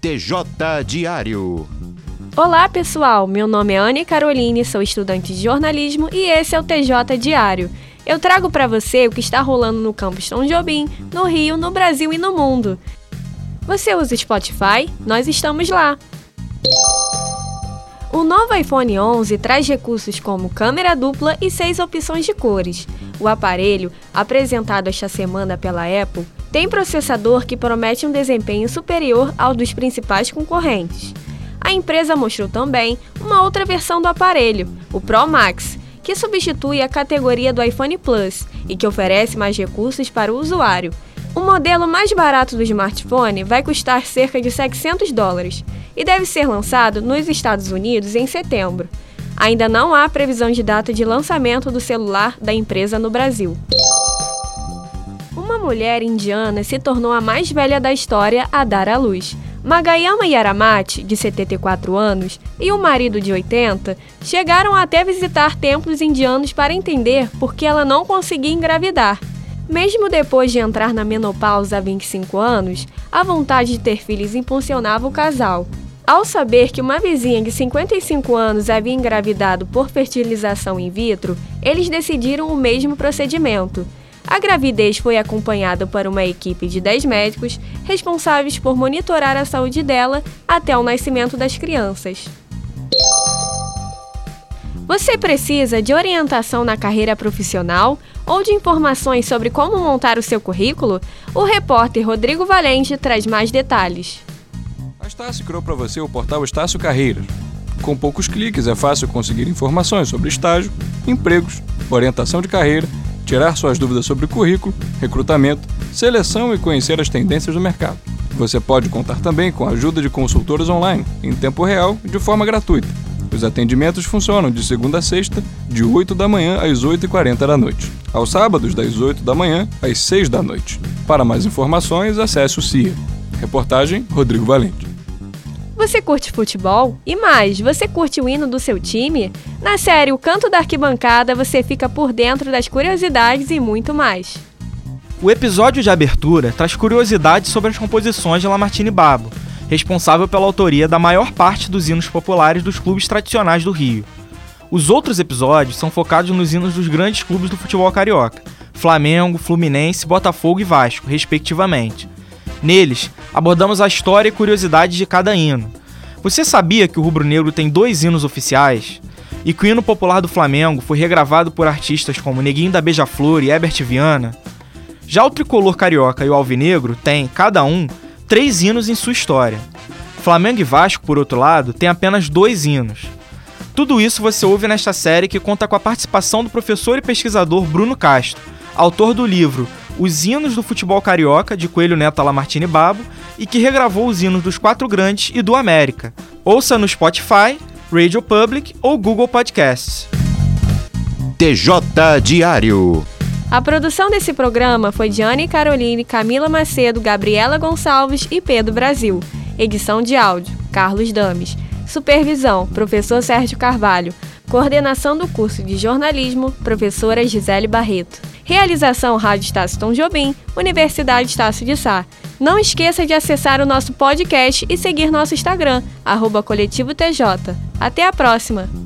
TJ Diário. Olá, pessoal. Meu nome é Anne Caroline, sou estudante de jornalismo e esse é o TJ Diário. Eu trago para você o que está rolando no campus São Jobim, no Rio, no Brasil e no mundo. Você usa Spotify? Nós estamos lá. O novo iPhone 11 traz recursos como câmera dupla e seis opções de cores. O aparelho, apresentado esta semana pela Apple, tem processador que promete um desempenho superior ao dos principais concorrentes. A empresa mostrou também uma outra versão do aparelho, o Pro Max, que substitui a categoria do iPhone Plus e que oferece mais recursos para o usuário. O modelo mais barato do smartphone vai custar cerca de 700 dólares e deve ser lançado nos Estados Unidos em setembro. Ainda não há previsão de data de lançamento do celular da empresa no Brasil. Mulher indiana se tornou a mais velha da história a dar à luz. Magayama Yaramati, de 74 anos, e o marido de 80 chegaram até visitar templos indianos para entender por que ela não conseguia engravidar. Mesmo depois de entrar na menopausa há 25 anos, a vontade de ter filhos impulsionava o casal. Ao saber que uma vizinha de 55 anos havia engravidado por fertilização in vitro, eles decidiram o mesmo procedimento. A gravidez foi acompanhada por uma equipe de 10 médicos responsáveis por monitorar a saúde dela até o nascimento das crianças. Você precisa de orientação na carreira profissional ou de informações sobre como montar o seu currículo? O repórter Rodrigo Valente traz mais detalhes. A Estácio criou para você o portal Estácio Carreiras. Com poucos cliques é fácil conseguir informações sobre estágio, empregos, orientação de carreira, tirar suas dúvidas sobre currículo, recrutamento, seleção e conhecer as tendências do mercado. Você pode contar também com a ajuda de consultores online, em tempo real de forma gratuita. Os atendimentos funcionam de segunda a sexta, de 8 da manhã às 8h40 da noite. Aos sábados, das 8 da manhã às 6 da noite. Para mais informações, acesse o CIA. Reportagem Rodrigo Valente. Você curte futebol? E mais, você curte o hino do seu time? Na série O Canto da Arquibancada você fica por dentro das curiosidades e muito mais. O episódio de abertura traz curiosidades sobre as composições de Lamartine Babo, responsável pela autoria da maior parte dos hinos populares dos clubes tradicionais do Rio. Os outros episódios são focados nos hinos dos grandes clubes do futebol carioca: Flamengo, Fluminense, Botafogo e Vasco, respectivamente. Neles, abordamos a história e curiosidades de cada hino. Você sabia que o rubro-negro tem dois hinos oficiais? E que o hino popular do Flamengo foi regravado por artistas como Neguinho da Beija-Flor e Herbert Viana? Já o tricolor carioca e o alvinegro têm, cada um, três hinos em sua história. Flamengo e Vasco, por outro lado, têm apenas dois hinos. Tudo isso você ouve nesta série que conta com a participação do professor e pesquisador Bruno Castro, autor do livro Os Hinos do Futebol Carioca, de Coelho Neto Lamartine Babo, e que regravou os hinos dos quatro grandes e do América. Ouça no Spotify, Radio Public ou Google Podcasts. TJ Diário. A produção desse programa foi de Anne Caroline, Camila Macedo, Gabriela Gonçalves e Pedro Brasil. Edição de áudio, Carlos Dames. Supervisão, professor Sérgio Carvalho. Coordenação do curso de jornalismo, professora Gisele Barreto. Realização Rádio Estácio Tom Jobim, Universidade Estácio de Sá. Não esqueça de acessar o nosso podcast e seguir nosso Instagram, arroba Coletivo TJ. Até a próxima!